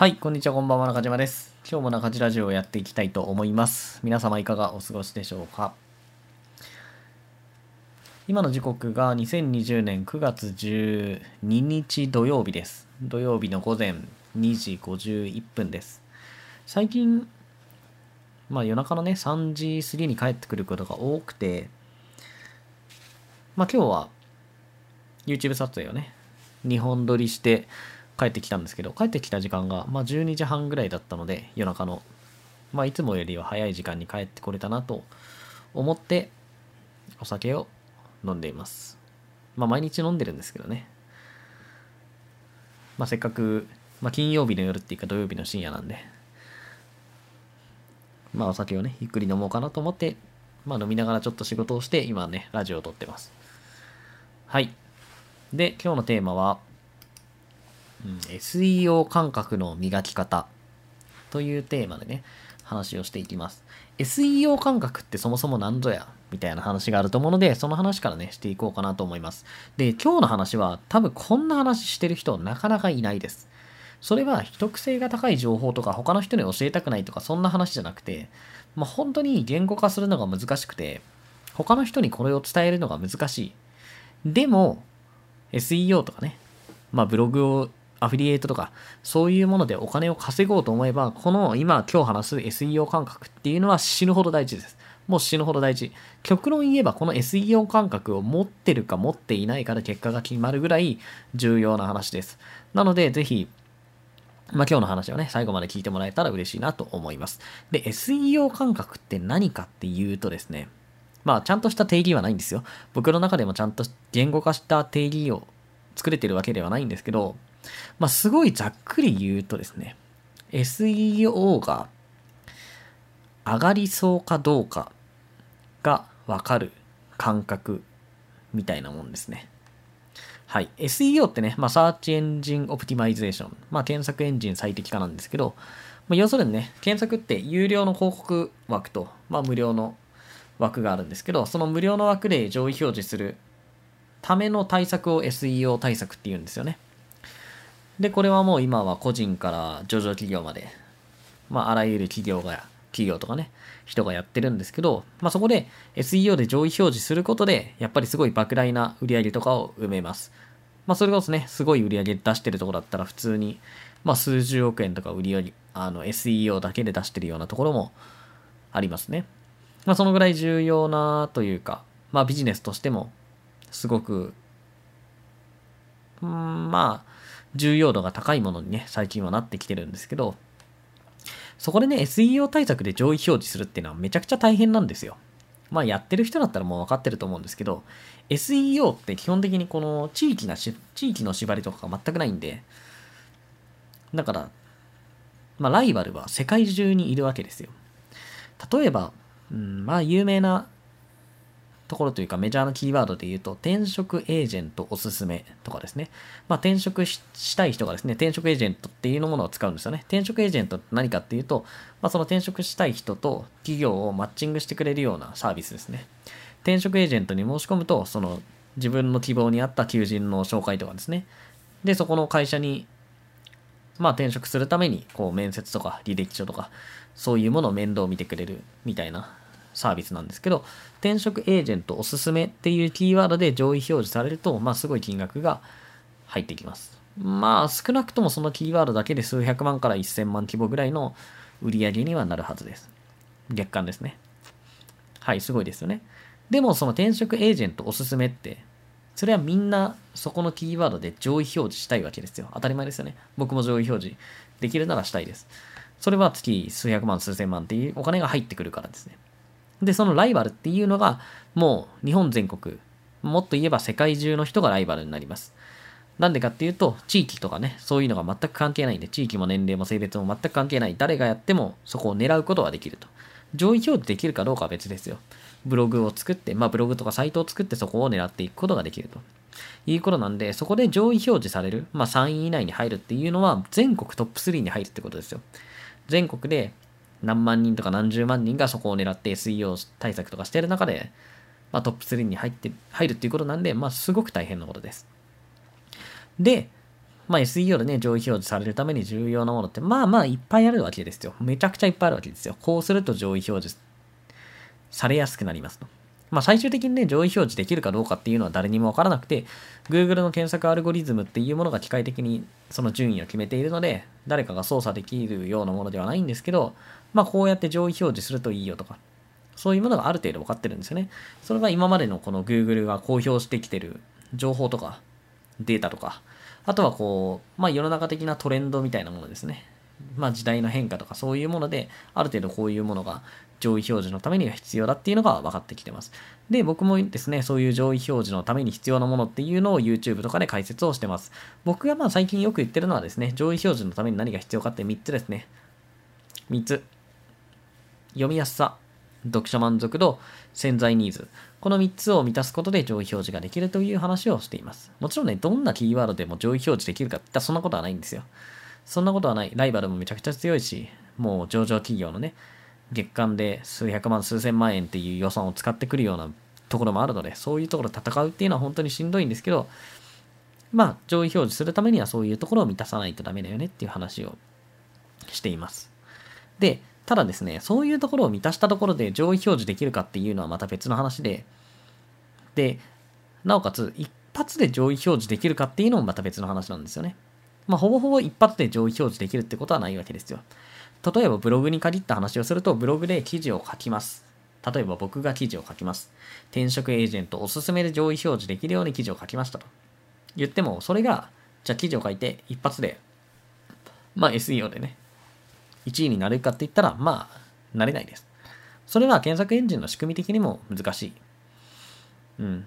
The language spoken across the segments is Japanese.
はい、こんにちは、こんばんは、中島です。今日も中島ラジオをやっていきたいと思います。皆様いかがお過ごしでしょうか？今の時刻が2020年9月12日土曜日です。土曜日の午前2時51分です。最近、まあ夜中のね、3時過ぎに帰ってくることが多くて、まあ今日は YouTube 撮影をね、2本撮りして帰ってきたんですけど、帰ってきた時間が、まあ、12時半ぐらいだったので、夜中の、まあ、いつもよりは早い時間に帰ってこれたなと思って、お酒を飲んでいます。まあ、毎日飲んでるんですけどね。まあ、せっかく、まあ、金曜日の夜っていうか土曜日の深夜なんで、まあ、お酒をね、ゆっくり飲もうかなと思って、まあ、飲みながらちょっと仕事をして、今ね、ラジオを撮ってます。はい。で、今日のテーマは、うん SEO 感覚の磨き方というテーマでね、話をしていきます。SEO 感覚ってそもそも何ぞやみたいな話があると思うので、その話からね、していこうかなと思います。で、今日の話は多分こんな話してる人なかなかいないです。それは秘匿性が高い情報とか他の人に教えたくないとかそんな話じゃなくて、まあ、本当に言語化するのが難しくて、他の人にこれを伝えるのが難しい。でも、SEO とかね、まあブログをアフィリエイトとか、そういうものでお金を稼ごうと思えば、この今今日話す SEO 感覚っていうのは死ぬほど大事です。もう死ぬほど大事。極論言えば、この SEO 感覚を持ってるか持っていないかで結果が決まるぐらい重要な話です。なので、ぜひ、まあ、今日の話をね、最後まで聞いてもらえたら嬉しいなと思います。で、SEO 感覚って何かっていうとですね、まあ、ちゃんとした定義はないんですよ。僕の中でもちゃんと言語化した定義を作れてるわけではないんですけど、まあ、すごいざっくり言うとですね、SEO が上がりそうかどうかがわかる感覚みたいなもんですね。はい。SEO ってね、まあ、 search engine optimization。まあ、検索エンジン最適化なんですけど、まあ、要するにね、検索って有料の広告枠と、まあ、無料の枠があるんですけど、その無料の枠で上位表示するための対策を SEO 対策って言うんですよね。で、これはもう今は個人から上場企業まで、まあ、あらゆる企業が、企業とかね、人がやってるんですけど、まあ、そこで SEO で上位表示することで、やっぱりすごい莫大な売り上げとかを埋めます。まあ、それこそね、すごい売り上げ出してるとこだったら普通に、まあ、数十億円とか売り上げ、あの、SEO だけで出してるようなところもありますね。まあ、そのぐらい重要なというか、まあ、ビジネスとしても、すごく、うん、まあ、重要度が高いものにね、最近はなってきてるんですけど、そこでね、SEO 対策で上位表示するっていうのはめちゃくちゃ大変なんですよ。まあ、やってる人だったらもう分かってると思うんですけど、SEO って基本的にこの地域なし、地域の縛りとかが全くないんで、だから、まあ、ライバルは世界中にいるわけですよ。例えば、うん、まあ、有名なところというかメジャーなキーワードで言うと、転職エージェントおすすめとかですね。まあ、転職したい人がですね、転職エージェントっていうものを使うんですよね。転職エージェントって何かっていうと、まあ、その転職したい人と企業をマッチングしてくれるようなサービスですね。転職エージェントに申し込むと、その自分の希望に合った求人の紹介とかですね。で、そこの会社に、まあ、転職するために、こう、面接とか履歴書とか、そういうものを面倒見てくれるみたいなサービスなんですけど、転職エージェントおすすめっていうキーワードで上位表示されると、まあすごい金額が入ってきます。まあ少なくともそのキーワードだけで数百万から1000万規模ぐらいの売り上げにはなるはずです。月間ですね。はい、すごいですよね。でもその転職エージェントおすすめって、それはみんなそこのキーワードで上位表示したいわけですよ。当たり前ですよね。僕も上位表示できるならしたいです。それは月数百万、数千万っていうお金が入ってくるからですね。で、そのライバルっていうのが、もう日本全国、もっと言えば世界中の人がライバルになります。なんでかっていうと、地域とかね、そういうのが全く関係ないんで、地域も年齢も性別も全く関係ない。誰がやってもそこを狙うことができると。上位表示できるかどうかは別ですよ。ブログを作って、まあブログとかサイトを作ってそこを狙っていくことができると。いうことなんで、そこで上位表示される、まあ3位以内に入るっていうのは、全国トップ3に入るってことですよ。全国で何万人とか何十万人がそこを狙って SEO 対策とかしてる中で、まあ、トップ3に入って入るっていうことなんで、まあ、すごく大変なことです。で、まあ SEO でね、上位表示されるために重要なものって、まあまあいっぱいあるわけですよ。めちゃくちゃいっぱいあるわけですよ。こうすると上位表示されやすくなりますと。まあ最終的にね、上位表示できるかどうかっていうのは誰にもわからなくて、Google の検索アルゴリズムっていうものが機械的にその順位を決めているので、誰かが操作できるようなものではないんですけど、まあこうやって上位表示するといいよとか、そういうものがある程度分かってるんですよね。それが今までのこの Google が公表してきてる情報とか、データとか、あとはこう、まあ世の中的なトレンドみたいなものですね。まあ時代の変化とかそういうもので、ある程度こういうものが上位表示のためには必要だっていうのが分かってきてます。で、僕もですね、そういう上位表示のために必要なものっていうのを YouTube とかで解説をしてます。僕がまあ最近よく言ってるのはですね、上位表示のために何が必要かって3つですね。3つ。読みやすさ、読者満足度、潜在ニーズ。この3つを満たすことで上位表示ができるという話をしています。もちろんね、どんなキーワードでも上位表示できるかって言ったらそんなことはないんですよ。そんなことはない。ライバルもめちゃくちゃ強いし、もう上場企業のね、月間で数百万、数千万円っていう予算を使ってくるようなところもあるので、そういうところ戦うっていうのは本当にしんどいんですけど、まあ、上位表示するためにはそういうところを満たさないとダメだよねっていう話をしています。で、ただですね、そういうところを満たしたところで上位表示できるかっていうのはまた別の話で、で、なおかつ、一発で上位表示できるかっていうのもまた別の話なんですよね。まあ、ほぼほぼ一発で上位表示できるってことはないわけですよ。例えばブログに限った話をすると、ブログで記事を書きます。例えば僕が記事を書きます。転職エージェントおすすめで上位表示できるように記事を書きましたと。言っても、それが、じゃあ記事を書いて一発で、まあ SEO でね、1位になるかって言ったら、まあ、なれないです。それは検索エンジンの仕組み的にも難しい。うん。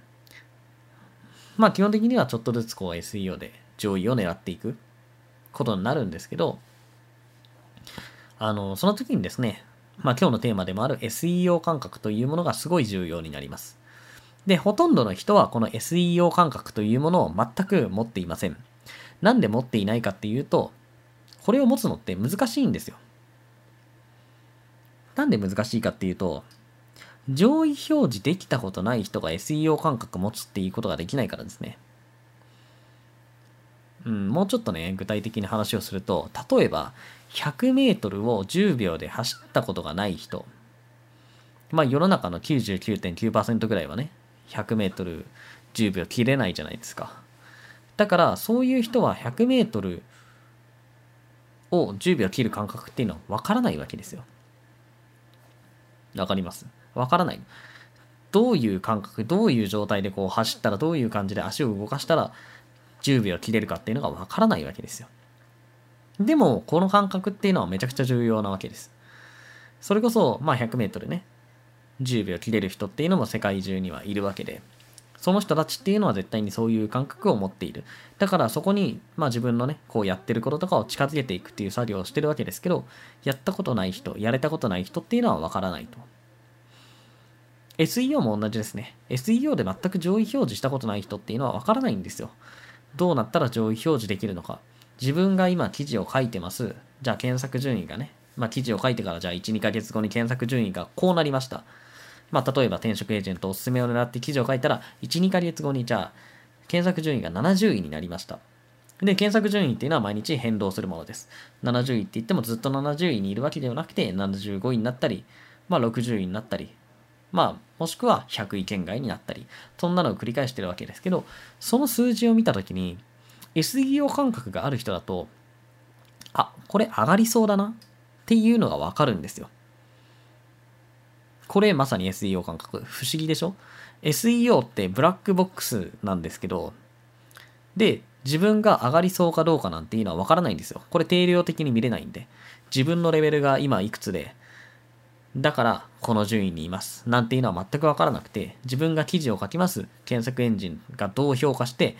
まあ基本的にはちょっとずつこう SEO で上位を狙っていくことになるんですけど、あの、その時にですね、まあ今日のテーマでもある SEO 感覚というものがすごい重要になります。で、ほとんどの人はこの SEO 感覚というものを全く持っていません。なんで持っていないかっていうと、これを持つのって難しいんですよ。なんで難しいかっていうと、上位表示できたことない人が SEO 感覚持つっていうことができないからですね。うん、もうちょっとね、具体的に話をすると、例えば、100メートルを10秒で走ったことがない人。まあ世の中の99.9%ぐらいはね、100メートル10秒切れないじゃないですか。だからそういう人は100メートルを10秒切る感覚っていうのはわからないわけですよ。わかります？わからない。どういう感覚、どういう状態でこう走ったら、どういう感じで足を動かしたら10秒切れるかっていうのがわからないわけですよ。でも、この感覚っていうのはめちゃくちゃ重要なわけです。それこそ、まあ100メートルね、10秒切れる人っていうのも世界中にはいるわけで、その人たちっていうのは絶対にそういう感覚を持っている。だからそこに、まあ自分のね、こうやってることとかを近づけていくっていう作業をしてるわけですけど、やったことない人、やれたことない人っていうのはわからないと。SEO も同じですね。SEO で全く上位表示したことない人っていうのはわからないんですよ。どうなったら上位表示できるのか。自分が今記事を書いてます。じゃあ検索順位がね、まあ記事を書いてからじゃあ1、2ヶ月後に検索順位がこうなりました。まあ例えば転職エージェントおすすめを狙って記事を書いたら、1、2ヶ月後にじゃあ検索順位が70位になりました。で、検索順位っていうのは毎日変動するものです。70位って言ってもずっと70位にいるわけではなくて、75位になったり、まあ60位になったり、まあ、もしくは100位圏外になったり、そんなのを繰り返してるわけですけど、その数字を見たときに、SEO 感覚がある人だと、あ、これ上がりそうだなっていうのがわかるんですよ。これまさに SEO 感覚。不思議でしょ ?SEO ってブラックボックスなんですけど、で、自分が上がりそうかどうかなんていうのはわからないんですよ。これ定量的に見れないんで。自分のレベルが今いくつで、だからこの順位にいます。なんていうのは全くわからなくて、自分が記事を書きます。検索エンジンがどう評価して、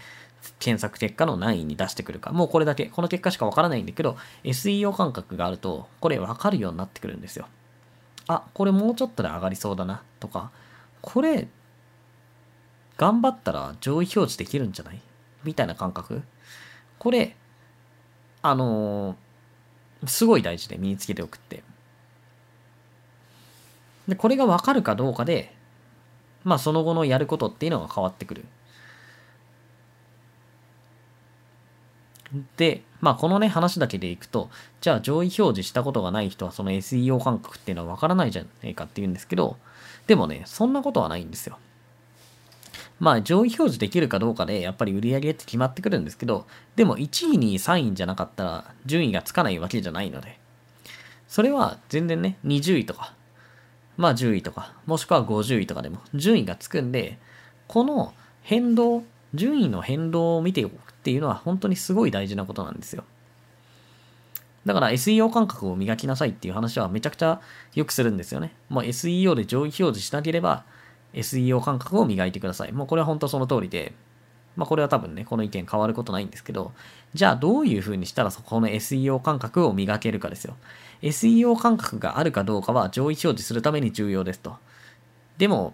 検索結果の何位に出してくるか。もうこれだけ。この結果しかわからないんだけど、SEO 感覚があると、これわかるようになってくるんですよ。あ、これもうちょっとで上がりそうだな。とか、これ、頑張ったら上位表示できるんじゃない？みたいな感覚。これ、あのー、すごい大事で身につけておくって。で、これがわかるかどうかで、まあその後のやることっていうのが変わってくる。で、まあこのね話だけでいくと、じゃあ上位表示したことがない人はその SEO 感覚っていうのはわからないじゃねえかっていうんですけど、でもね、そんなことはないんですよ。まあ上位表示できるかどうかでやっぱり売り上げって決まってくるんですけど、でも1位に3位じゃなかったら順位がつかないわけじゃないので、それは全然ね、20位とか、まあ10位とか、もしくは50位とかでも順位がつくんで、この変動、順位の変動を見ておくっていうのは本当にすごい大事なことなんですよ。だから SEO 感覚を磨きなさいっていう話はめちゃくちゃよくするんですよね。もう SEO で上位表示しなければ SEO 感覚を磨いてください。もうこれは本当その通りで、まあこれは多分ね、この意見変わることないんですけど、じゃあどういう風にしたらそこの SEO 感覚を磨けるかですよ。SEO 感覚があるかどうかは上位表示するために重要ですと。でも、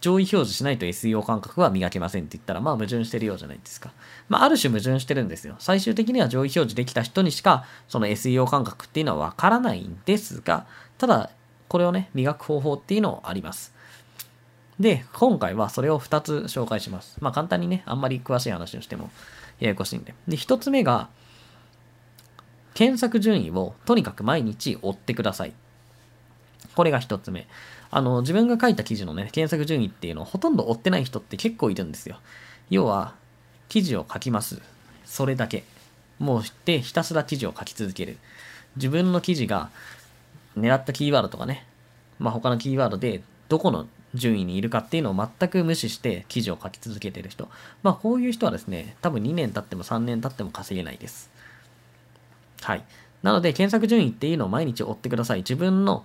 上位表示しないと SEO 感覚は磨けませんって言ったら、まあ矛盾してるようじゃないですか。まあある種矛盾してるんですよ。最終的には上位表示できた人にしか、その SEO 感覚っていうのはわからないんですが、ただ、これをね、磨く方法っていうのはあります。で、今回はそれを2つ紹介します。まあ簡単にね、あんまり詳しい話をしてもややこしいんで。で、1つ目が、検索順位をとにかく毎日追ってください。これが1つ目。あの、自分が書いた記事のね、検索順位っていうのをほとんど追ってない人って結構いるんですよ。要は、記事を書きます。それだけ。もうで、ひたすら記事を書き続ける。自分の記事が狙ったキーワードとかね、まあ他のキーワードでどこの順位にいるかっていうのを全く無視して記事を書き続けてる人。まあこういう人はですね、多分2年経っても3年経っても稼げないです。はい。なので検索順位っていうのを毎日追ってください。自分の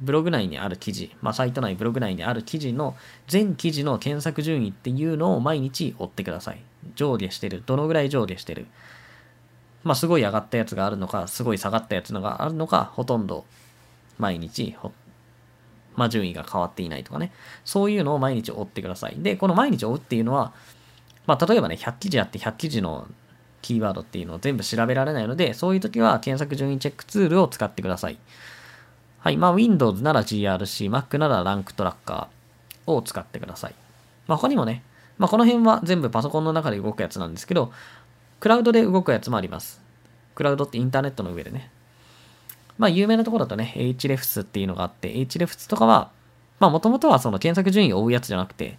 ブログ内にある記事、まあサイト内、ブログ内にある記事の全記事の検索順位っていうのを毎日追ってください。上下してる。どのぐらい上下してる。まあすごい上がったやつがあるのか、すごい下がったやつのがあるのか、ほとんど毎日まあ、順位が変わっていないとかね。そういうのを毎日追ってください。で、この毎日追うっていうのは、まあ、例えばね、100記事あって100記事のキーワードっていうのを全部調べられないので、そういう時は検索順位チェックツールを使ってください。はい。まあ、Windows なら GRC、Mac ならランクトラッカーを使ってください。まあ、他にもね、まあ、この辺は全部パソコンの中で動くやつなんですけど、クラウドで動くやつもあります。クラウドってインターネットの上でね。まあ、有名なところだとね、hrefs っていうのがあって、hrefs とかは、まあ、もともとはその検索順位を追うやつじゃなくて、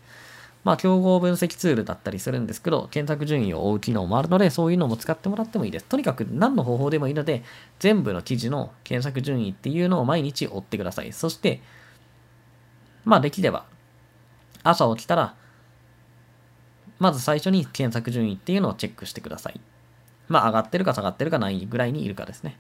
まあ、競合分析ツールだったりするんですけど、検索順位を追う機能もあるので、そういうのも使ってもらってもいいです。とにかく何の方法でもいいので、全部の記事の検索順位っていうのを毎日追ってください。そして、まあ、できれば、朝起きたら、まず最初に検索順位っていうのをチェックしてください。まあ、上がってるか下がってるかないぐらいにいるかですね。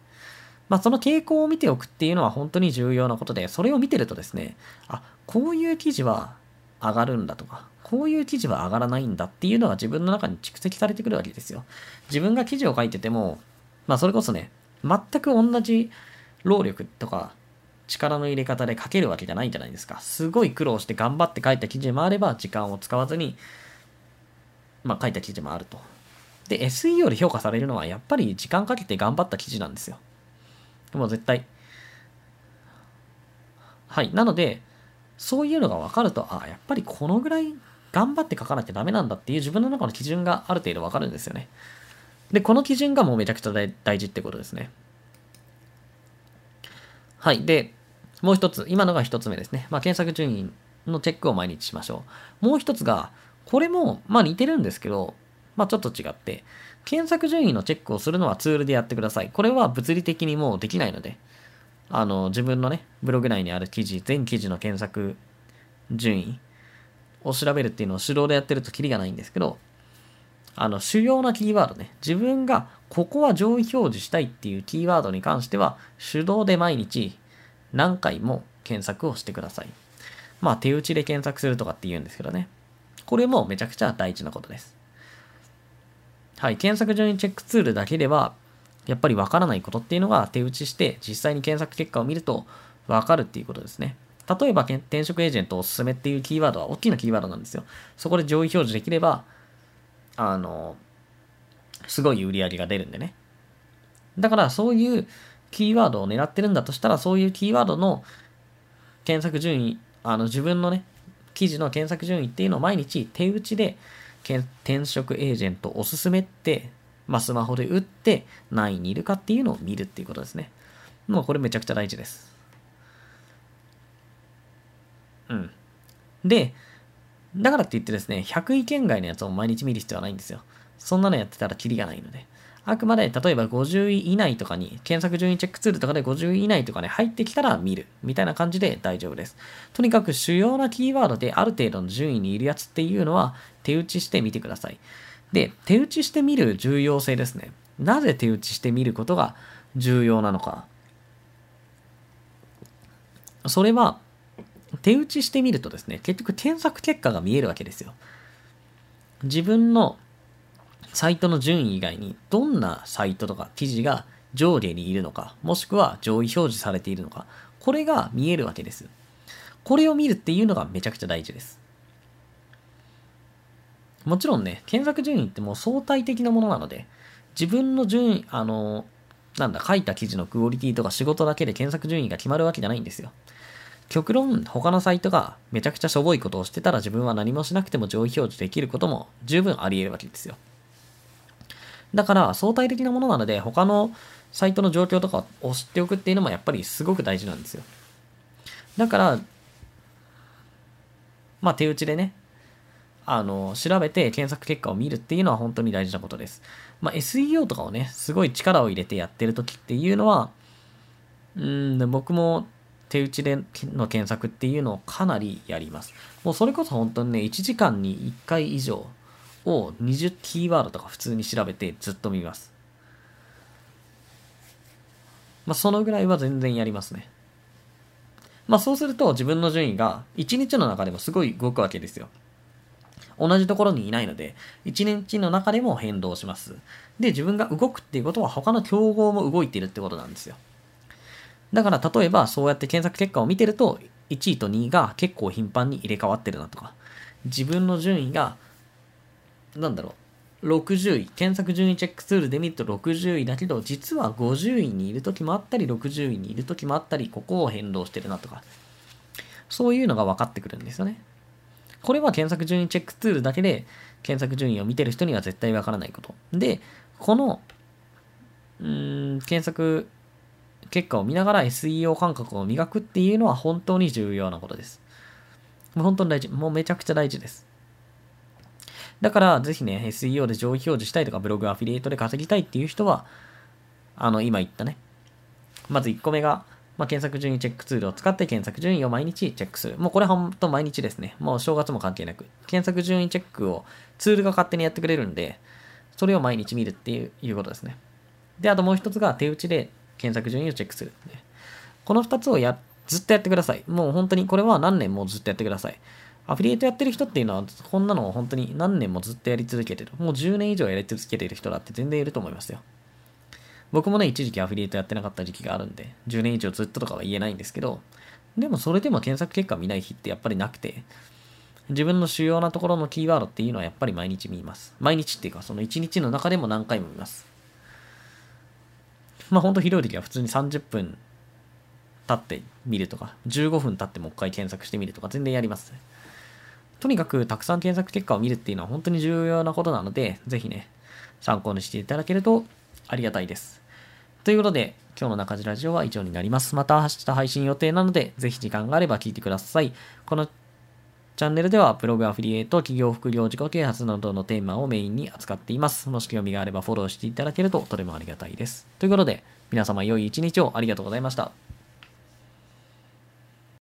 まあ、その傾向を見ておくっていうのは本当に重要なことで、それを見てるとですね、あ、こういう記事は上がるんだとか、こういう記事は上がらないんだっていうのが自分の中に蓄積されてくるわけですよ。自分が記事を書いてても、まあそれこそね、全く同じ労力とか力の入れ方で書けるわけじゃないじゃないですか。すごい苦労して頑張って書いた記事もあれば、時間を使わずに、まあ書いた記事もあると。で、SEO で評価されるのはやっぱり時間かけて頑張った記事なんですよ。もう絶対。はい。なので、そういうのが分かると、あ、やっぱりこのぐらい頑張って書かなきゃダメなんだっていう自分の中の基準がある程度分かるんですよね。で、この基準がもうめちゃくちゃ大事ってことですね。はい。で、もう一つ、今のが一つ目ですね。まあ、検索順位のチェックを毎日しましょう。もう一つが、これも、まあ似てるんですけど、まあちょっと違って、検索順位のチェックをするのはツールでやってください。これは物理的にもうできないので、あの、自分のね、ブログ内にある記事、全記事の検索順位を調べるっていうのを手動でやってるとキリがないんですけど、あの、主要なキーワードね、自分がここは上位表示したいっていうキーワードに関しては、手動で毎日何回も検索をしてください。まあ、手打ちで検索するとかって言うんですけどね。これもめちゃくちゃ大事なことです。はい、検索順位チェックツールだけでは、やっぱりわからないことっていうのが手打ちして、実際に検索結果を見るとわかるっていうことですね。例えば、転職エージェントおすすめっていうキーワードは大きなキーワードなんですよ。そこで上位表示できれば、あの、すごい売り上げが出るんでね。だからそういうキーワードを狙ってるんだとしたら、そういうキーワードの検索順位、あの自分のね、記事の検索順位っていうのを毎日手打ちで転職エージェントおすすめって、まあ、スマホで打って何位にいるかっていうのを見るっていうことですね。もうこれめちゃくちゃ大事です。うん。で、だからって言ってですね、100位圏外のやつを毎日見る必要はないんですよ。そんなのやってたらキリがないので。あくまで、例えば50位以内とかに、検索順位チェックツールとかで50位以内とかね、入ってきたら見る。みたいな感じで大丈夫です。とにかく主要なキーワードである程度の順位にいるやつっていうのは、手打ちしてみてください。で、手打ちしてみる重要性ですね。なぜ手打ちしてみることが重要なのか。それは、手打ちしてみるとですね、結局検索結果が見えるわけですよ。自分のサイトの順位以外にどんなサイトとか記事が上下にいるのか、もしくは上位表示されているのか、これが見えるわけです。これを見るっていうのがめちゃくちゃ大事です。もちろんね、検索順位ってもう相対的なものなので、自分の順位、あの、なんだ、書いた記事のクオリティとか仕事だけで検索順位が決まるわけじゃないんですよ。極論、他のサイトがめちゃくちゃしょぼいことをしてたら自分は何もしなくても上位表示できることも十分あり得るわけですよ。だから相対的なものなので他のサイトの状況とかを知っておくっていうのもやっぱりすごく大事なんですよ。だから、まあ手打ちでね、あの、調べて検索結果を見るっていうのは本当に大事なことです。まあ SEO とかをね、すごい力を入れてやってる時っていうのは、うん、僕も手打ちでの検索っていうのをかなりやります。もうそれこそ本当にね、1時間に1回以上を20キーワードとか普通に調べてずっと見ます。まあそのぐらいは全然やりますね。まあそうすると自分の順位が1日の中でもすごい動くわけですよ。同じところにいないので、1日の中でも変動します。で、自分が動くっていうことは他の競合も動いているってことなんですよ。だから例えばそうやって検索結果を見てると、1位と2位が結構頻繁に入れ替わってるなとか、自分の順位が、なんだろう、60位、検索順位チェックツールで見ると60位だけど、実は50位にいる時もあったり、60位にいる時もあったり、ここを変動してるなとか、そういうのが分かってくるんですよね。これは検索順位チェックツールだけで、検索順位を見てる人には絶対分からないこと。で、この、うん、検索結果を見ながら SEO 感覚を磨くっていうのは本当に重要なことです。もう本当に大事。もうめちゃくちゃ大事です。だから、ぜひね、SEO で上位表示したいとか、ブログアフィリエイトで稼ぎたいっていう人は、あの、今言ったね。まず1個目が、まあ、検索順位チェックツールを使って検索順位を毎日チェックする。もうこれ本当毎日ですね。もう正月も関係なく。検索順位チェックをツールが勝手にやってくれるんで、それを毎日見るっていういうことですね。で、あともう一つが手打ちで検索順位をチェックする。この2つをや、ずっとやってください。もう本当にこれは何年もずっとやってください。アフィリエイトやってる人っていうのは、こんなのを本当に何年もずっとやり続けてる。もう10年以上やり続けてる人だって全然いると思いますよ。僕もね、一時期アフィリエイトやってなかった時期があるんで、10年以上ずっととかは言えないんですけど、でもそれでも検索結果見ない日ってやっぱりなくて、自分の主要なところのキーワードっていうのはやっぱり毎日見ます。毎日っていうか、その1日の中でも何回も見ます。まあほんとひどい時は普通に30分経ってみるとか、15分経ってもう一回検索してみるとか全然やりますね。とにかくたくさん検索結果を見るっていうのは本当に重要なことなので、ぜひね、参考にしていただけるとありがたいです。ということで、今日の中地ラジオは以上になります。また明日配信予定なので、ぜひ時間があれば聞いてください。このチャンネルではブログアフィリエイト、企業副業自己啓発などのテーマをメインに扱っています。もし興味があればフォローしていただけるととてもありがたいです。ということで、皆様良い一日をありがとうございました。